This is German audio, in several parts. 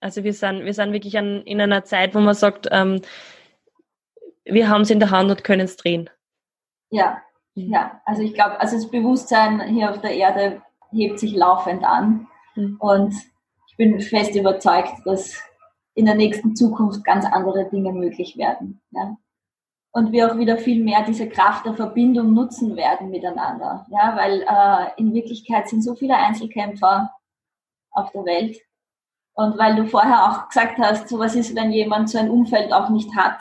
Also wir sind, wir sind wirklich an, in einer Zeit, wo man sagt, ähm, wir haben es in der Hand und können es drehen. Ja, mhm. ja. Also ich glaube, also das Bewusstsein hier auf der Erde hebt sich laufend an. Mhm. Und ich bin fest überzeugt, dass in der nächsten Zukunft ganz andere Dinge möglich werden. Ja? Und wir auch wieder viel mehr diese Kraft der Verbindung nutzen werden miteinander. Ja? Weil äh, in Wirklichkeit sind so viele Einzelkämpfer auf der Welt. Und weil du vorher auch gesagt hast, so was ist, wenn jemand so ein Umfeld auch nicht hat.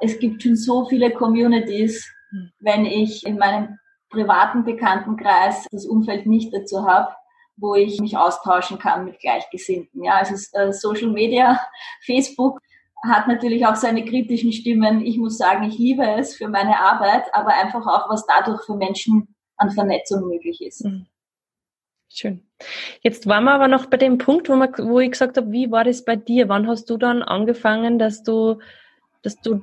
Es gibt schon so viele Communities, hm. wenn ich in meinem privaten Bekanntenkreis das Umfeld nicht dazu habe, wo ich mich austauschen kann mit Gleichgesinnten. Ja, also äh, Social Media, Facebook hat natürlich auch seine kritischen Stimmen. Ich muss sagen, ich liebe es für meine Arbeit, aber einfach auch, was dadurch für Menschen an Vernetzung möglich ist. Mhm. Schön. Jetzt waren wir aber noch bei dem Punkt, wo, man, wo ich gesagt habe, wie war das bei dir? Wann hast du dann angefangen, dass du, dass du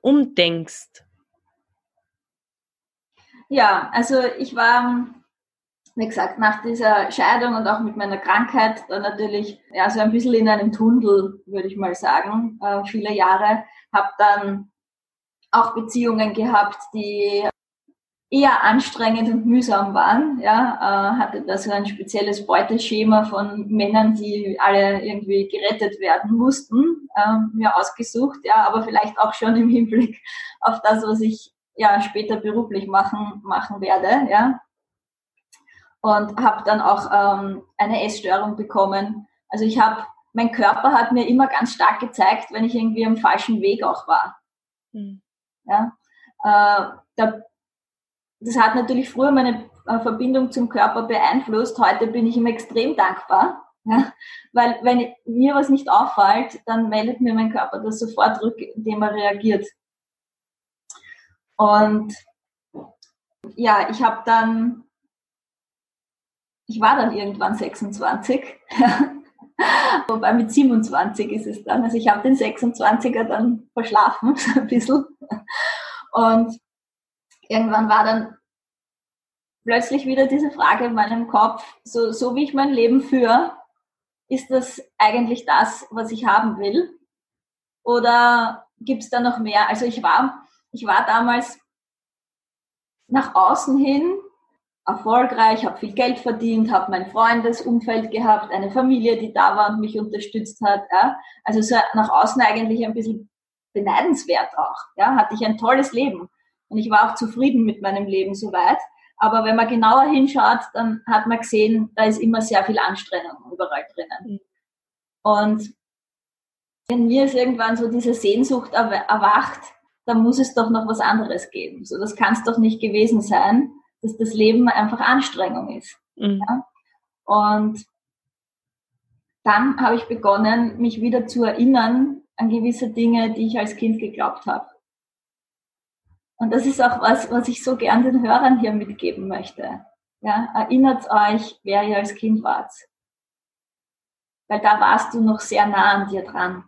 umdenkst? Ja, also ich war, wie gesagt, nach dieser Scheidung und auch mit meiner Krankheit dann natürlich ja, so ein bisschen in einem Tunnel, würde ich mal sagen, äh, viele Jahre. Habe dann auch Beziehungen gehabt, die eher anstrengend und mühsam waren. Ja, äh, hatte da so ein spezielles Beuteschema von Männern, die alle irgendwie gerettet werden mussten, äh, mir ausgesucht. Ja, aber vielleicht auch schon im Hinblick auf das, was ich ja später beruflich machen machen werde. Ja, und habe dann auch ähm, eine Essstörung bekommen. Also ich habe mein Körper hat mir immer ganz stark gezeigt, wenn ich irgendwie am falschen Weg auch war. Mhm. Ja, äh, da das hat natürlich früher meine äh, Verbindung zum Körper beeinflusst. Heute bin ich ihm extrem dankbar. Ja, weil wenn mir was nicht auffällt, dann meldet mir mein Körper das sofort rück, indem er reagiert. Und ja, ich habe dann, ich war dann irgendwann 26, wobei mit 27 ist es dann. Also ich habe den 26er dann verschlafen, ein bisschen. Und irgendwann war dann plötzlich wieder diese Frage in meinem Kopf, so, so wie ich mein Leben führe, ist das eigentlich das, was ich haben will? Oder gibt es da noch mehr? Also ich war, ich war damals nach außen hin erfolgreich, habe viel Geld verdient, habe mein Freundesumfeld gehabt, eine Familie, die da war und mich unterstützt hat. Ja? Also so nach außen eigentlich ein bisschen beneidenswert auch. Ja? Hatte ich ein tolles Leben. Und ich war auch zufrieden mit meinem Leben soweit. Aber wenn man genauer hinschaut, dann hat man gesehen, da ist immer sehr viel Anstrengung überall drinnen. Mhm. Und in mir ist irgendwann so diese Sehnsucht erwacht, dann muss es doch noch was anderes geben. So, das kann es doch nicht gewesen sein, dass das Leben einfach Anstrengung ist. Mhm. Ja? Und dann habe ich begonnen, mich wieder zu erinnern an gewisse Dinge, die ich als Kind geglaubt habe. Und das ist auch was, was ich so gern den Hörern hier mitgeben möchte. Ja, erinnert euch, wer ihr als Kind wart. Weil da warst du noch sehr nah an dir dran.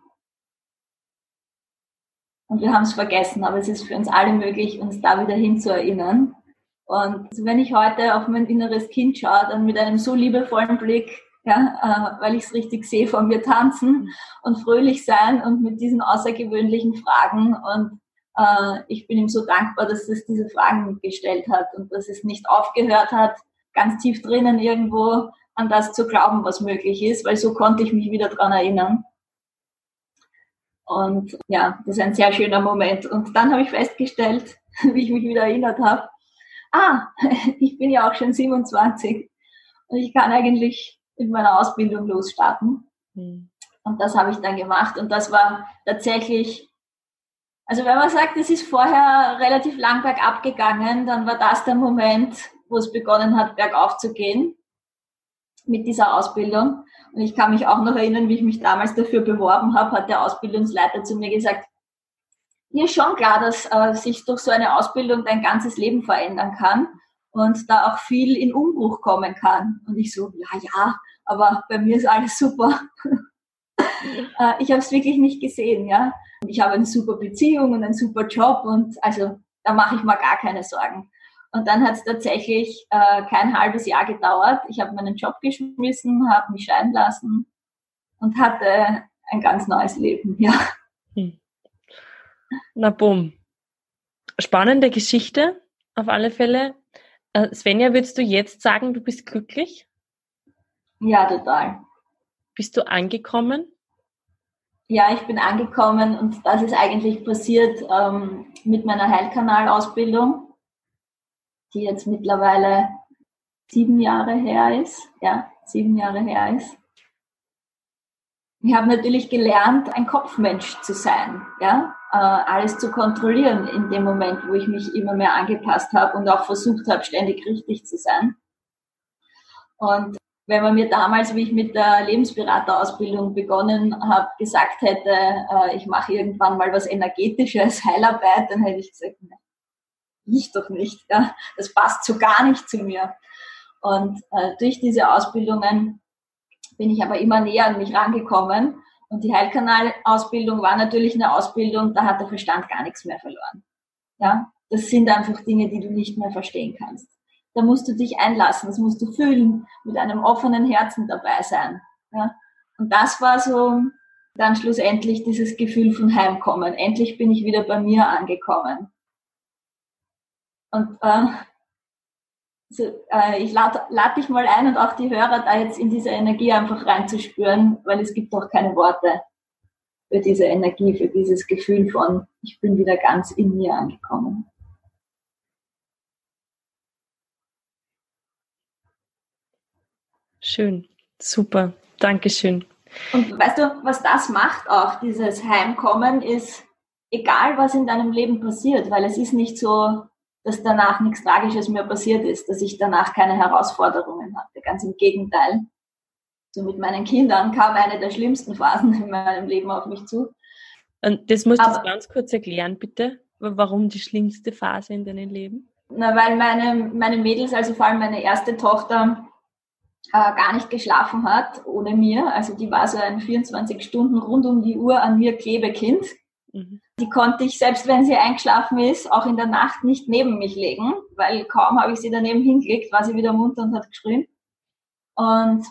Und wir haben es vergessen, aber es ist für uns alle möglich, uns da wieder hinzuerinnern. Und wenn ich heute auf mein inneres Kind schaue, dann mit einem so liebevollen Blick, ja, äh, weil ich es richtig sehe, vor mir tanzen und fröhlich sein und mit diesen außergewöhnlichen Fragen und äh, ich bin ihm so dankbar, dass es diese Fragen gestellt hat und dass es nicht aufgehört hat, ganz tief drinnen irgendwo an das zu glauben, was möglich ist, weil so konnte ich mich wieder dran erinnern. Und ja, das ist ein sehr schöner Moment. Und dann habe ich festgestellt, wie ich mich wieder erinnert habe, ah, ich bin ja auch schon 27 und ich kann eigentlich mit meiner Ausbildung losstarten. Mhm. Und das habe ich dann gemacht. Und das war tatsächlich also wenn man sagt, es ist vorher relativ lang bergab gegangen, dann war das der Moment, wo es begonnen hat, bergauf zu gehen mit dieser Ausbildung. Und ich kann mich auch noch erinnern, wie ich mich damals dafür beworben habe, hat der Ausbildungsleiter zu mir gesagt, mir ist schon klar, dass äh, sich durch so eine Ausbildung dein ganzes Leben verändern kann und da auch viel in Umbruch kommen kann. Und ich so, ja, ja, aber bei mir ist alles super. äh, ich habe es wirklich nicht gesehen, ja. Ich habe eine super Beziehung und einen super Job und also da mache ich mir gar keine Sorgen. Und dann hat es tatsächlich äh, kein halbes Jahr gedauert. Ich habe meinen Job geschmissen, habe mich scheiden lassen und hatte ein ganz neues Leben, ja. Hm. Na bumm. Spannende Geschichte, auf alle Fälle. Äh, Svenja, würdest du jetzt sagen, du bist glücklich? Ja, total. Bist du angekommen? Ja, ich bin angekommen und das ist eigentlich passiert ähm, mit meiner Heilkanalausbildung, die jetzt mittlerweile sieben Jahre her ist. Ja, sieben Jahre her ist. Ich habe natürlich gelernt, ein Kopfmensch zu sein, ja, äh, alles zu kontrollieren in dem Moment, wo ich mich immer mehr angepasst habe und auch versucht habe, ständig richtig zu sein. Und wenn man mir damals, wie ich mit der Lebensberaterausbildung begonnen habe, gesagt hätte, äh, ich mache irgendwann mal was Energetisches, Heilarbeit, dann hätte ich gesagt, nein, ich doch nicht. Ja. Das passt so gar nicht zu mir. Und äh, durch diese Ausbildungen bin ich aber immer näher an mich rangekommen. Und die Heilkanalausbildung war natürlich eine Ausbildung, da hat der Verstand gar nichts mehr verloren. Ja, das sind einfach Dinge, die du nicht mehr verstehen kannst. Da musst du dich einlassen, das musst du fühlen, mit einem offenen Herzen dabei sein. Ja, und das war so dann schlussendlich dieses Gefühl von Heimkommen. Endlich bin ich wieder bei mir angekommen. Und äh, so, äh, ich lade lad dich mal ein und auch die Hörer da jetzt in diese Energie einfach reinzuspüren, weil es gibt doch keine Worte für diese Energie, für dieses Gefühl von, ich bin wieder ganz in mir angekommen. Schön, super, Dankeschön. Und weißt du, was das macht auch, dieses Heimkommen, ist, egal was in deinem Leben passiert, weil es ist nicht so, dass danach nichts Tragisches mehr passiert ist, dass ich danach keine Herausforderungen hatte. Ganz im Gegenteil. So mit meinen Kindern kam eine der schlimmsten Phasen in meinem Leben auf mich zu. Und das musst du ganz kurz erklären, bitte. Warum die schlimmste Phase in deinem Leben? Na, weil meine, meine Mädels, also vor allem meine erste Tochter, äh, gar nicht geschlafen hat ohne mir. Also die war so ein 24 Stunden rund um die Uhr an mir Klebekind. Mhm. Die konnte ich, selbst wenn sie eingeschlafen ist, auch in der Nacht nicht neben mich legen, weil kaum habe ich sie daneben hingelegt, war sie wieder munter und hat geschrien. Und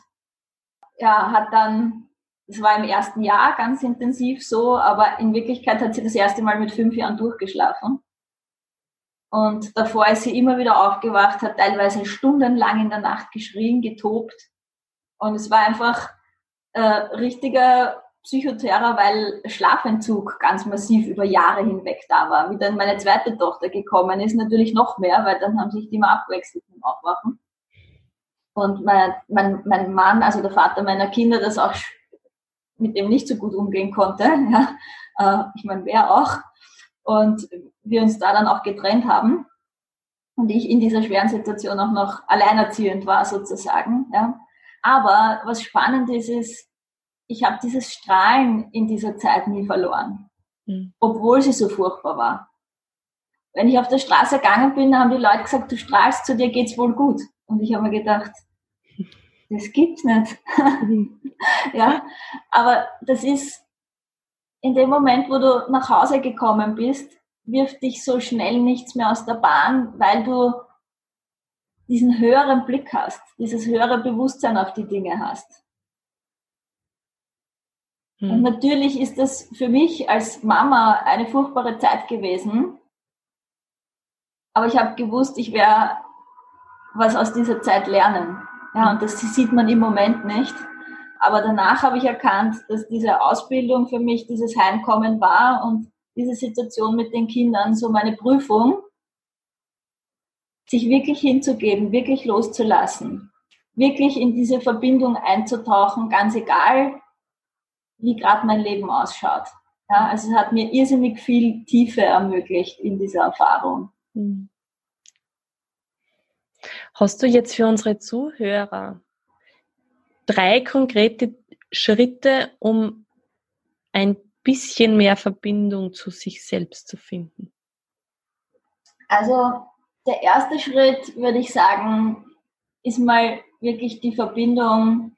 ja, hat dann, das war im ersten Jahr ganz intensiv so, aber in Wirklichkeit hat sie das erste Mal mit fünf Jahren durchgeschlafen. Und davor ist sie immer wieder aufgewacht, hat teilweise stundenlang in der Nacht geschrien, getobt. Und es war einfach äh, richtiger Psychoterror, weil Schlafentzug ganz massiv über Jahre hinweg da war. Wie dann meine zweite Tochter gekommen ist, natürlich noch mehr, weil dann haben sich die immer abwechselt im Aufwachen. Und mein, mein, mein Mann, also der Vater meiner Kinder, das auch mit dem nicht so gut umgehen konnte. Ja. Äh, ich meine, wer auch. Und wir uns da dann auch getrennt haben. Und ich in dieser schweren Situation auch noch alleinerziehend war sozusagen. Ja. Aber was spannend ist, ist, ich habe dieses Strahlen in dieser Zeit nie verloren, mhm. obwohl sie so furchtbar war. Wenn ich auf der Straße gegangen bin, haben die Leute gesagt, du strahlst, zu dir geht's wohl gut. Und ich habe mir gedacht, das gibt's nicht. ja, aber das ist in dem Moment, wo du nach Hause gekommen bist, wirft dich so schnell nichts mehr aus der Bahn, weil du diesen höheren Blick hast, dieses höhere Bewusstsein auf die Dinge hast. Und hm. natürlich ist das für mich als Mama eine furchtbare Zeit gewesen. Aber ich habe gewusst, ich werde was aus dieser Zeit lernen. Ja, und das sieht man im Moment nicht. Aber danach habe ich erkannt, dass diese Ausbildung für mich dieses Heimkommen war und diese Situation mit den Kindern so meine Prüfung, sich wirklich hinzugeben, wirklich loszulassen, wirklich in diese Verbindung einzutauchen, ganz egal, wie gerade mein Leben ausschaut. Ja, also es hat mir irrsinnig viel Tiefe ermöglicht in dieser Erfahrung. Hm. Hast du jetzt für unsere Zuhörer drei konkrete Schritte, um ein bisschen mehr Verbindung zu sich selbst zu finden? Also der erste Schritt, würde ich sagen, ist mal wirklich die Verbindung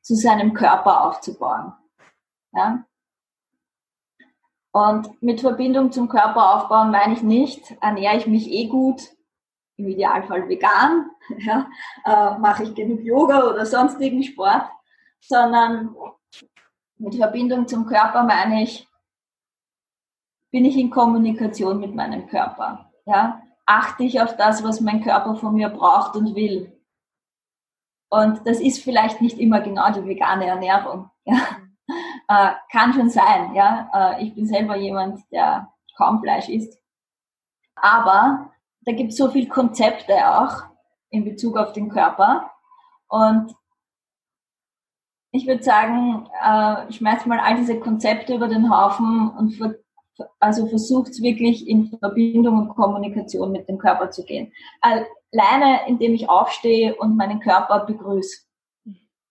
zu seinem Körper aufzubauen. Ja? Und mit Verbindung zum Körper aufbauen meine ich nicht, ernähre ich mich eh gut, im Idealfall vegan, ja, äh, mache ich genug Yoga oder sonstigen Sport, sondern Mit Verbindung zum Körper meine ich, bin ich in Kommunikation mit meinem Körper. Ja? Achte ich auf das, was mein Körper von mir braucht und will. Und das ist vielleicht nicht immer genau die vegane Ernährung. Ja? Äh, kann schon sein. Ja? Äh, ich bin selber jemand, der kaum Fleisch isst. Aber da gibt es so viele Konzepte auch in Bezug auf den Körper. Und ich würde sagen, äh, schmeißt mal all diese Konzepte über den Haufen und ver also versucht es wirklich in Verbindung und Kommunikation mit dem Körper zu gehen. Alleine, indem ich aufstehe und meinen Körper begrüße.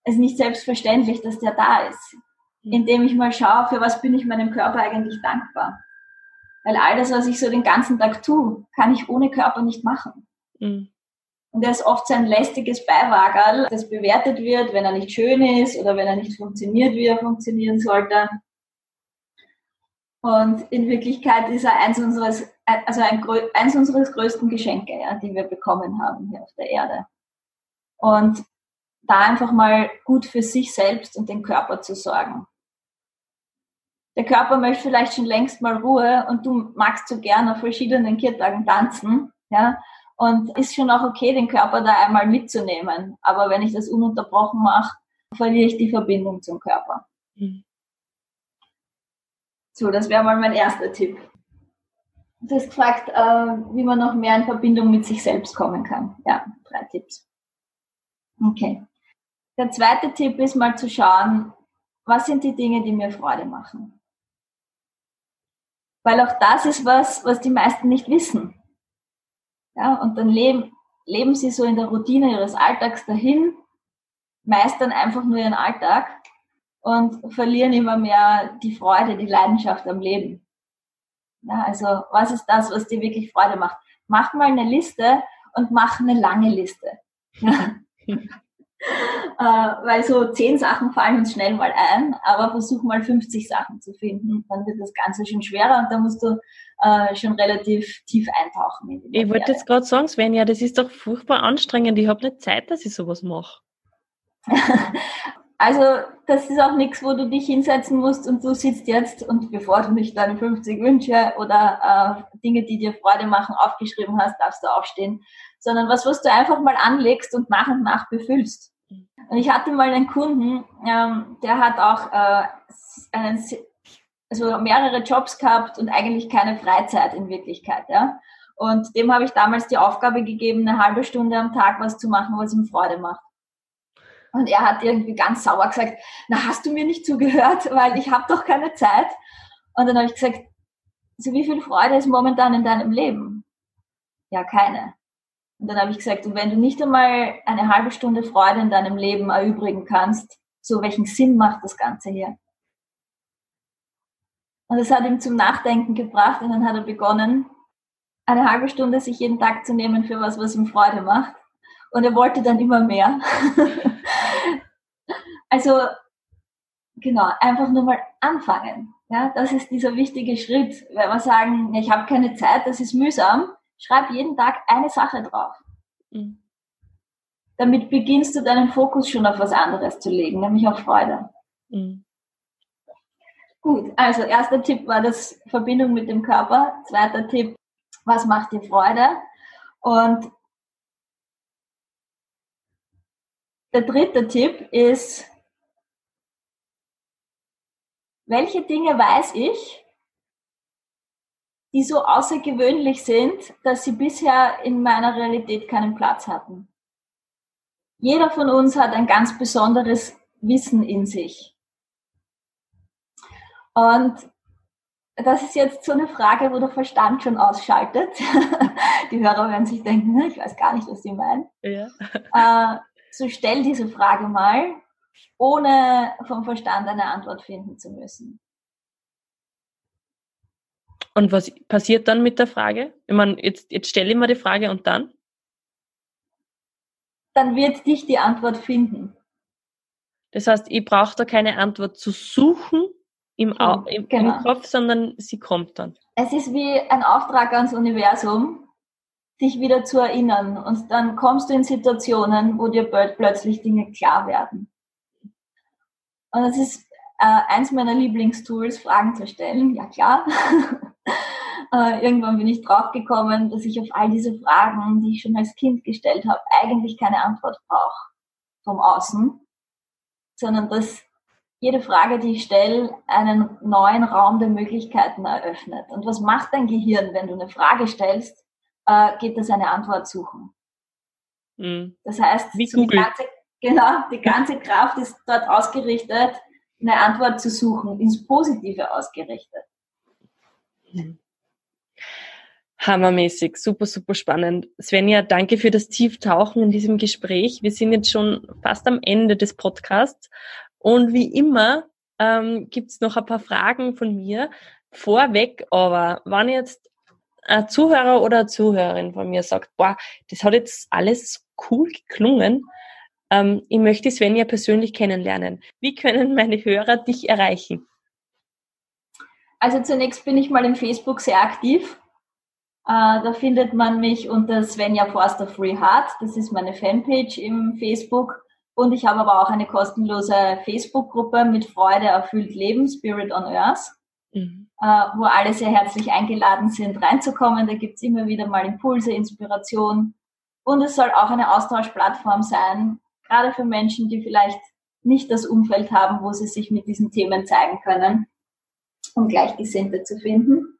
Es ist nicht selbstverständlich, dass der da ist. Mhm. Indem ich mal schaue, für was bin ich meinem Körper eigentlich dankbar. Weil all das, was ich so den ganzen Tag tue, kann ich ohne Körper nicht machen. Mhm. Und er ist oft so ein lästiges Beiwagerl, das bewertet wird, wenn er nicht schön ist oder wenn er nicht funktioniert, wie er funktionieren sollte. Und in Wirklichkeit ist er eins unseres, also ein, eins unseres größten Geschenke, ja, die wir bekommen haben hier auf der Erde. Und da einfach mal gut für sich selbst und den Körper zu sorgen der Körper möchte vielleicht schon längst mal Ruhe und du magst so gerne auf verschiedenen Kirtagen tanzen, ja, und ist schon auch okay, den Körper da einmal mitzunehmen. Aber wenn ich das ununterbrochen mache, verliere ich die Verbindung zum Körper. Mhm. So, das wäre mal mein erster Tipp. Du hast gefragt, äh, wie man noch mehr in Verbindung mit sich selbst kommen kann. Ja, drei Tipps. Okay. Der zweite Tipp ist mal zu schauen, was sind die Dinge, die mir Freude machen. Weil auch das ist was, was die meisten nicht wissen. Ja, und dann leben, leben sie so in der Routine ihres Alltags dahin, meistern einfach nur ihren Alltag und verlieren immer mehr die Freude, die Leidenschaft am Leben. Ja, also was ist das, was dir wirklich Freude macht? Mach mal eine Liste und mach eine lange Liste. äh, weil so zehn Sachen fallen uns schnell mal ein, aber versuch mal 50 Sachen zu finden, dann wird das Ganze schon schwerer und da musst du äh, schon relativ tief eintauchen. ich wollte jetzt gerade sagen, Svenja, das ist doch furchtbar anstrengend. Ich habe nicht Zeit, dass ich sowas mache. also das ist auch nichts, wo du dich hinsetzen musst und du sitzt jetzt und bevor du nicht deine 50 Wünsche oder äh, Dinge, die dir Freude machen, aufgeschrieben hast, darfst du aufstehen, sondern was, was du einfach mal anlegst und nach und nach befüllst. Und ich hatte mal einen Kunden, ähm, der hat auch äh, einen, also mehrere Jobs gehabt und eigentlich keine Freizeit in Wirklichkeit. Ja? Und dem habe ich damals die Aufgabe gegeben, eine halbe Stunde am Tag was zu machen, was ihm Freude macht. Und er hat irgendwie ganz sauer gesagt, na hast du mir nicht zugehört, weil ich habe doch keine Zeit. Und dann habe ich gesagt, so wie viel Freude ist momentan in deinem Leben? Ja, keine. Und dann habe ich gesagt, und wenn du nicht einmal eine halbe Stunde Freude in deinem Leben erübrigen kannst, so welchen Sinn macht das Ganze hier? Und das hat ihm zum Nachdenken gebracht und dann hat er begonnen, eine halbe Stunde sich jeden Tag zu nehmen für was, was ihm Freude macht. Und er wollte dann immer mehr. also, genau, einfach nur mal anfangen. Ja, das ist dieser wichtige Schritt. Wenn wir sagen, ich habe keine Zeit, das ist mühsam, schreib jeden Tag eine Sache drauf. Mhm. Damit beginnst du deinen Fokus schon auf was anderes zu legen, nämlich auf Freude. Mhm. Gut, also erster Tipp war das Verbindung mit dem Körper. Zweiter Tipp, was macht dir Freude? Und der dritte Tipp ist, welche Dinge weiß ich, die so außergewöhnlich sind, dass sie bisher in meiner Realität keinen Platz hatten. Jeder von uns hat ein ganz besonderes Wissen in sich. Und das ist jetzt so eine Frage, wo der Verstand schon ausschaltet. Die Hörer werden sich denken, ich weiß gar nicht, was die meinen. Ja. Äh, so stell diese Frage mal, ohne vom Verstand eine Antwort finden zu müssen. Und was passiert dann mit der Frage? Ich meine, jetzt, jetzt stelle ich mir die Frage und dann? Dann wird dich die Antwort finden. Das heißt, ich brauche da keine Antwort zu suchen im, Au im, genau. im Kopf, sondern sie kommt dann. Es ist wie ein Auftrag ans Universum, dich wieder zu erinnern. Und dann kommst du in Situationen, wo dir plötzlich Dinge klar werden. Und es ist äh, eins meiner Lieblingstools, Fragen zu stellen. Ja klar. äh, irgendwann bin ich draufgekommen, dass ich auf all diese Fragen, die ich schon als Kind gestellt habe, eigentlich keine Antwort brauche vom Außen, sondern dass jede Frage, die ich stelle, einen neuen Raum der Möglichkeiten eröffnet. Und was macht dein Gehirn, wenn du eine Frage stellst, äh, geht es eine Antwort suchen. Mhm. Das heißt, Wie die ganze, genau, die ganze Kraft ist dort ausgerichtet, eine Antwort zu suchen, ins Positive ausgerichtet. Hammermäßig, super, super spannend. Svenja, danke für das Tieftauchen in diesem Gespräch. Wir sind jetzt schon fast am Ende des Podcasts und wie immer ähm, gibt noch ein paar Fragen von mir vorweg, aber wenn jetzt ein Zuhörer oder eine Zuhörerin von mir sagt, boah, das hat jetzt alles cool geklungen, ähm, ich möchte Svenja persönlich kennenlernen. Wie können meine Hörer dich erreichen? Also zunächst bin ich mal im Facebook sehr aktiv. Äh, da findet man mich unter Svenja Forster Free Heart. Das ist meine Fanpage im Facebook. Und ich habe aber auch eine kostenlose Facebook-Gruppe mit Freude erfüllt Leben, Spirit on Earth, mhm. äh, wo alle sehr herzlich eingeladen sind, reinzukommen. Da gibt's immer wieder mal Impulse, Inspiration. Und es soll auch eine Austauschplattform sein, gerade für Menschen, die vielleicht nicht das Umfeld haben, wo sie sich mit diesen Themen zeigen können, um Gleichgesinnte zu finden.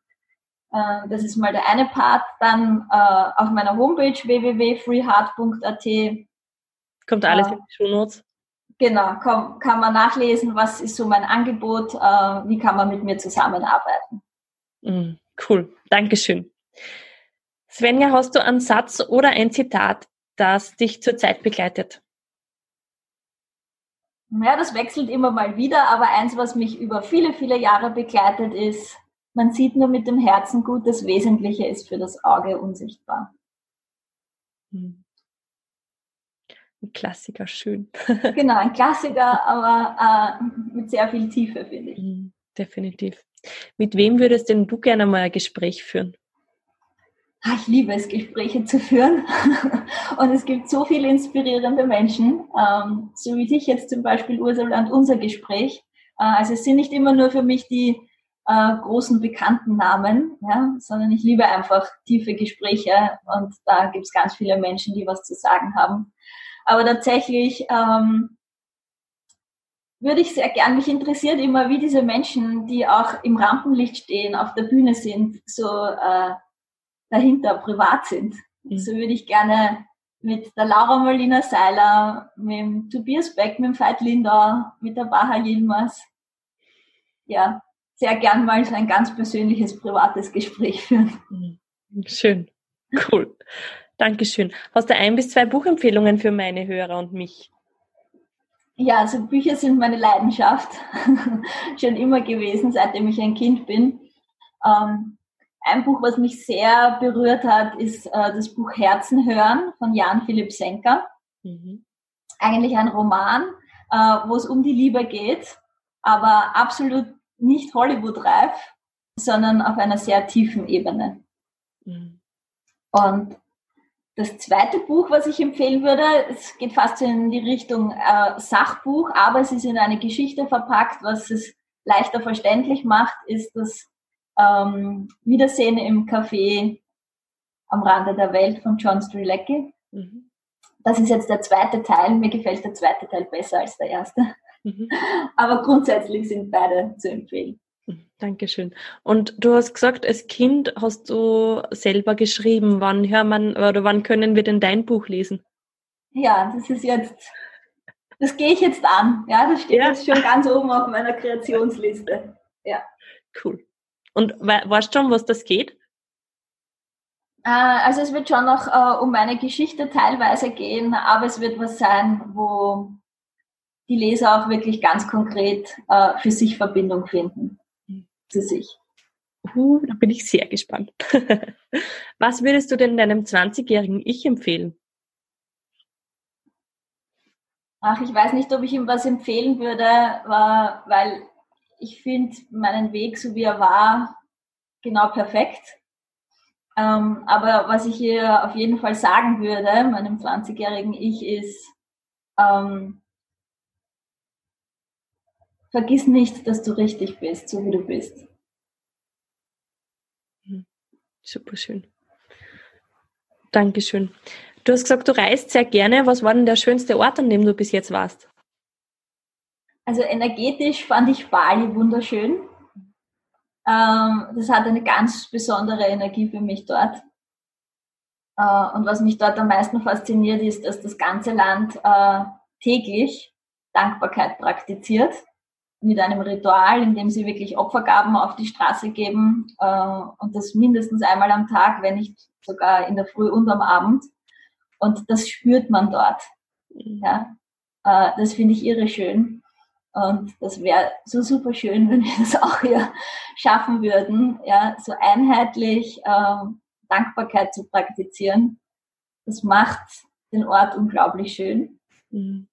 Äh, das ist mal der eine Part. Dann äh, auf meiner Homepage www.freeheart.at Kommt alles in die Shownotes. Genau, kann, kann man nachlesen, was ist so mein Angebot, äh, wie kann man mit mir zusammenarbeiten. Mm, cool, Dankeschön. Svenja, hast du einen Satz oder ein Zitat, das dich zurzeit begleitet? Ja, das wechselt immer mal wieder, aber eins, was mich über viele, viele Jahre begleitet, ist, man sieht nur mit dem Herzen gut, das Wesentliche ist für das Auge unsichtbar. Hm. Ein Klassiker, schön. genau, ein Klassiker, aber äh, mit sehr viel Tiefe, finde ich. Mhm, definitiv. Mit wem würdest denn du gerne mal ein Gespräch führen? Ah, ich liebe es, Gespräche zu führen. und es gibt so viele inspirierende Menschen, ähm, so wie dich jetzt zum Beispiel, Ursula, und unser Gespräch. Äh, also es sind nicht immer nur für mich die äh, großen bekannten Namen, ja, sondern ich liebe einfach tiefe Gespräche und da gibt es ganz viele Menschen, die was zu sagen haben. Aber tatsächlich ähm, würde ich sehr gern, mich interessiert immer, wie diese Menschen, die auch im Rampenlicht stehen, auf der Bühne sind, so äh, dahinter privat sind. Mhm. So würde ich gerne mit der Laura Molina Seiler, mit dem Tobias Beck, mit dem Veit Lindau, mit der Baha Yilmaz, ja, sehr gern mal so ein ganz persönliches, privates Gespräch führen. Mhm. Schön. Cool. Dankeschön. Hast du ein bis zwei Buchempfehlungen für meine Hörer und mich? Ja, also Bücher sind meine Leidenschaft. Schon immer gewesen, seitdem ich ein Kind bin. Ähm, ein Buch, was mich sehr berührt hat, ist äh, das Buch Herzen hören von Jan Philipp Senker. Mhm. Eigentlich ein Roman, äh, wo es um die Liebe geht, aber absolut nicht Hollywood-reif, sondern auf einer sehr tiefen Ebene. Mhm. Und das zweite Buch, was ich empfehlen würde, es geht fast in die Richtung äh, Sachbuch, aber es ist in eine Geschichte verpackt, was es leichter verständlich macht, ist das ähm, Wiedersehen im Café am Rande der Welt von John Strilecki. Mhm. Das ist jetzt der zweite Teil. Mir gefällt der zweite Teil besser als der erste. Mhm. Aber grundsätzlich sind beide zu empfehlen. Dankeschön. Und du hast gesagt, als Kind hast du selber geschrieben. Wann hört man oder wann können wir denn dein Buch lesen? Ja, das ist jetzt, das gehe ich jetzt an. Ja, das steht ja. jetzt schon ganz oben auf meiner Kreationsliste. Ja. Cool. Und weißt du schon, was das geht? Äh, also es wird schon noch äh, um meine Geschichte teilweise gehen, aber es wird was sein, wo die Leser auch wirklich ganz konkret äh, für sich Verbindung finden zu sich. Uh, da bin ich sehr gespannt. Was würdest du denn deinem 20-jährigen Ich empfehlen? Ach, ich weiß nicht, ob ich ihm was empfehlen würde, war, weil ich finde meinen Weg, so wie er war, genau perfekt. Ähm, aber was ich ihr auf jeden Fall sagen würde, meinem 20-jährigen Ich, ist, ähm, vergiss nicht, dass du richtig bist, so wie du bist. Hm. Super schön. Dankeschön. Du hast gesagt, du reist sehr gerne. Was war denn der schönste Ort, an dem du bis jetzt warst? Also energetisch fand ich Bali wunderschön. Ähm, das hat eine ganz besondere Energie für mich dort. Äh, und was mich dort am meisten fasziniert, ist, dass das ganze Land äh, täglich Dankbarkeit praktiziert mit einem Ritual, in dem sie wirklich Opfergaben auf die Straße geben äh, und das mindestens einmal am Tag, wenn nicht sogar in der Früh und am Abend. Und das spürt man dort. Mhm. Ja, äh, das finde ich irre schön. Und das wäre so super schön, wenn wir das auch hier schaffen würden, ja, so einheitlich äh, Dankbarkeit zu praktizieren. Das macht den Ort unglaublich schön. Mhm.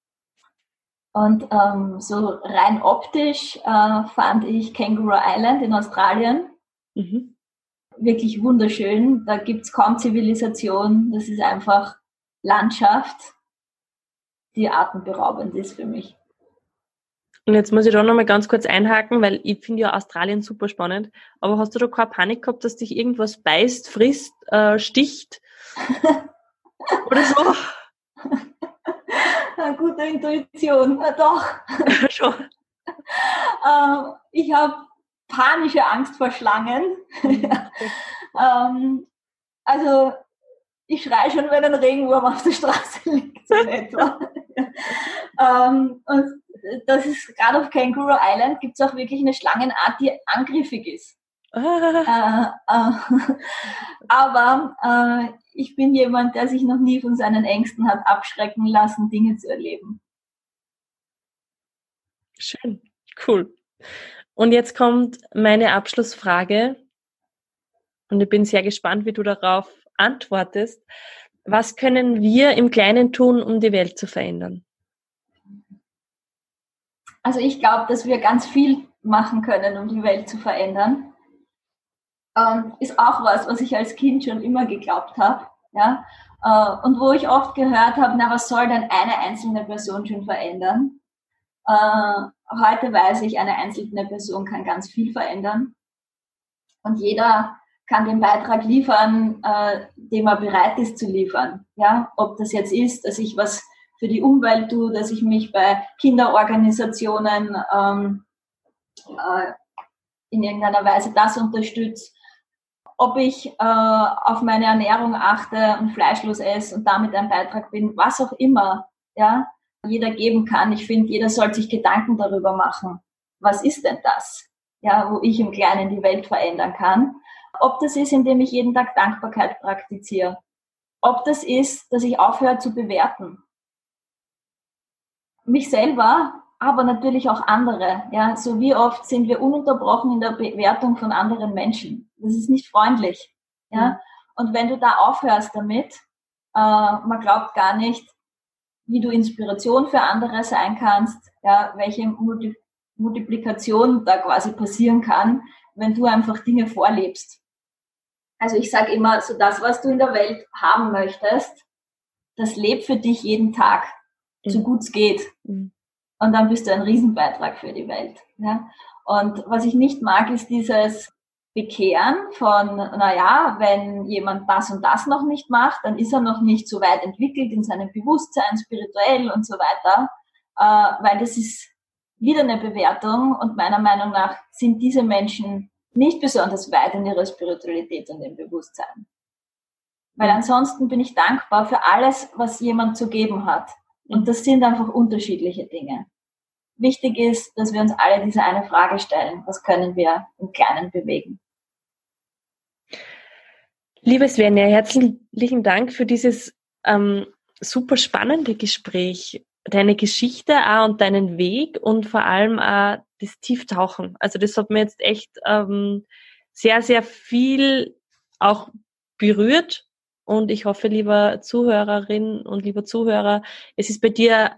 Und ähm, so rein optisch äh, fand ich Kangaroo Island in Australien mhm. wirklich wunderschön. Da gibt's kaum Zivilisation. Das ist einfach Landschaft, die atemberaubend ist für mich. Und jetzt muss ich da nochmal ganz kurz einhaken, weil ich finde ja Australien super spannend. Aber hast du da keine Panik gehabt, dass dich irgendwas beißt, frisst, äh, sticht? Oder so? Eine gute Intuition, ja, doch. Schon. ähm, ich habe panische Angst vor Schlangen. ähm, also ich schreie schon, wenn ein Regenwurm auf der Straße liegt, so etwa. ähm, und das ist gerade auf Kangaroo Island gibt es auch wirklich eine Schlangenart, die angriffig ist. Ah. Äh, äh, aber äh, ich bin jemand, der sich noch nie von seinen Ängsten hat abschrecken lassen, Dinge zu erleben. Schön, cool. Und jetzt kommt meine Abschlussfrage. Und ich bin sehr gespannt, wie du darauf antwortest. Was können wir im Kleinen tun, um die Welt zu verändern? Also ich glaube, dass wir ganz viel machen können, um die Welt zu verändern. Ähm, ist auch was, was ich als Kind schon immer geglaubt habe. Ja? Äh, und wo ich oft gehört habe, na, was soll denn eine einzelne Person schon verändern? Äh, heute weiß ich, eine einzelne Person kann ganz viel verändern. Und jeder kann den Beitrag liefern, äh, den er bereit ist zu liefern. Ja, ob das jetzt ist, dass ich was für die Umwelt tue, dass ich mich bei Kinderorganisationen ähm, äh, in irgendeiner Weise das unterstütze, ob ich äh, auf meine Ernährung achte und fleischlos esse und damit ein Beitrag bin, was auch immer, ja, jeder geben kann. Ich finde, jeder soll sich Gedanken darüber machen. Was ist denn das? Ja, wo ich im Kleinen die Welt verändern kann. Ob das ist, indem ich jeden Tag Dankbarkeit praktiziere. Ob das ist, dass ich aufhöre zu bewerten mich selber, aber natürlich auch andere. Ja, so wie oft sind wir ununterbrochen in der Bewertung von anderen Menschen. Das ist nicht freundlich. Ja, mhm. und wenn du da aufhörst damit, äh, man glaubt gar nicht, wie du Inspiration für andere sein kannst, ja, welche Multi Multiplikation da quasi passieren kann, wenn du einfach Dinge vorlebst. Also ich sage immer, so das, was du in der Welt haben möchtest, das lebt für dich jeden Tag so gut es geht. Mhm. Und dann bist du ein Riesenbeitrag für die Welt. Ja? Und was ich nicht mag, ist dieses Bekehren von, naja, wenn jemand das und das noch nicht macht, dann ist er noch nicht so weit entwickelt in seinem Bewusstsein, spirituell und so weiter, äh, weil das ist wieder eine Bewertung und meiner Meinung nach sind diese Menschen nicht besonders weit in ihrer Spiritualität und im Bewusstsein. Weil ansonsten bin ich dankbar für alles, was jemand zu geben hat. Und das sind einfach unterschiedliche Dinge. Wichtig ist, dass wir uns alle diese eine Frage stellen. Was können wir im Kleinen bewegen? Liebe Svenja, herzlichen Dank für dieses ähm, super spannende Gespräch, deine Geschichte auch und deinen Weg und vor allem auch das Tieftauchen. Also das hat mir jetzt echt ähm, sehr, sehr viel auch berührt und ich hoffe, lieber Zuhörerin und lieber Zuhörer, es ist bei dir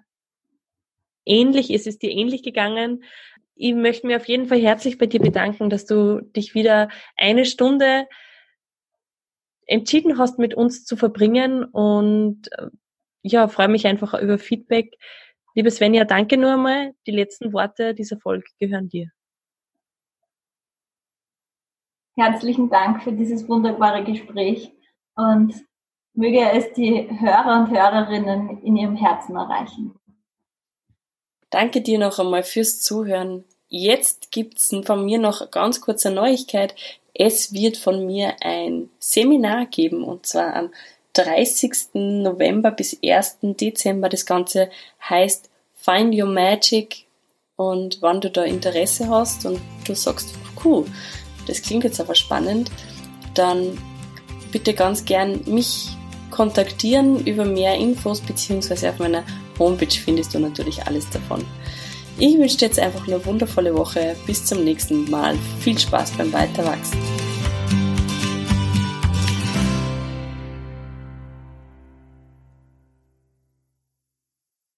ähnlich, es ist dir ähnlich gegangen. Ich möchte mir auf jeden Fall herzlich bei dir bedanken, dass du dich wieder eine Stunde entschieden hast, mit uns zu verbringen und ja, freue mich einfach über Feedback, Liebe Svenja, danke nur einmal. Die letzten Worte dieser Folge gehören dir. Herzlichen Dank für dieses wunderbare Gespräch und möge es die Hörer und Hörerinnen in ihrem Herzen erreichen. Danke dir noch einmal fürs Zuhören. Jetzt gibt's von mir noch ganz kurze Neuigkeit. Es wird von mir ein Seminar geben und zwar am 30. November bis 1. Dezember. Das Ganze heißt Find Your Magic und wenn du da Interesse hast und du sagst, cool, das klingt jetzt aber spannend, dann bitte ganz gern mich kontaktieren über mehr Infos beziehungsweise auf meiner Homepage findest du natürlich alles davon. Ich wünsche dir jetzt einfach eine wundervolle Woche. Bis zum nächsten Mal. Viel Spaß beim Weiterwachsen.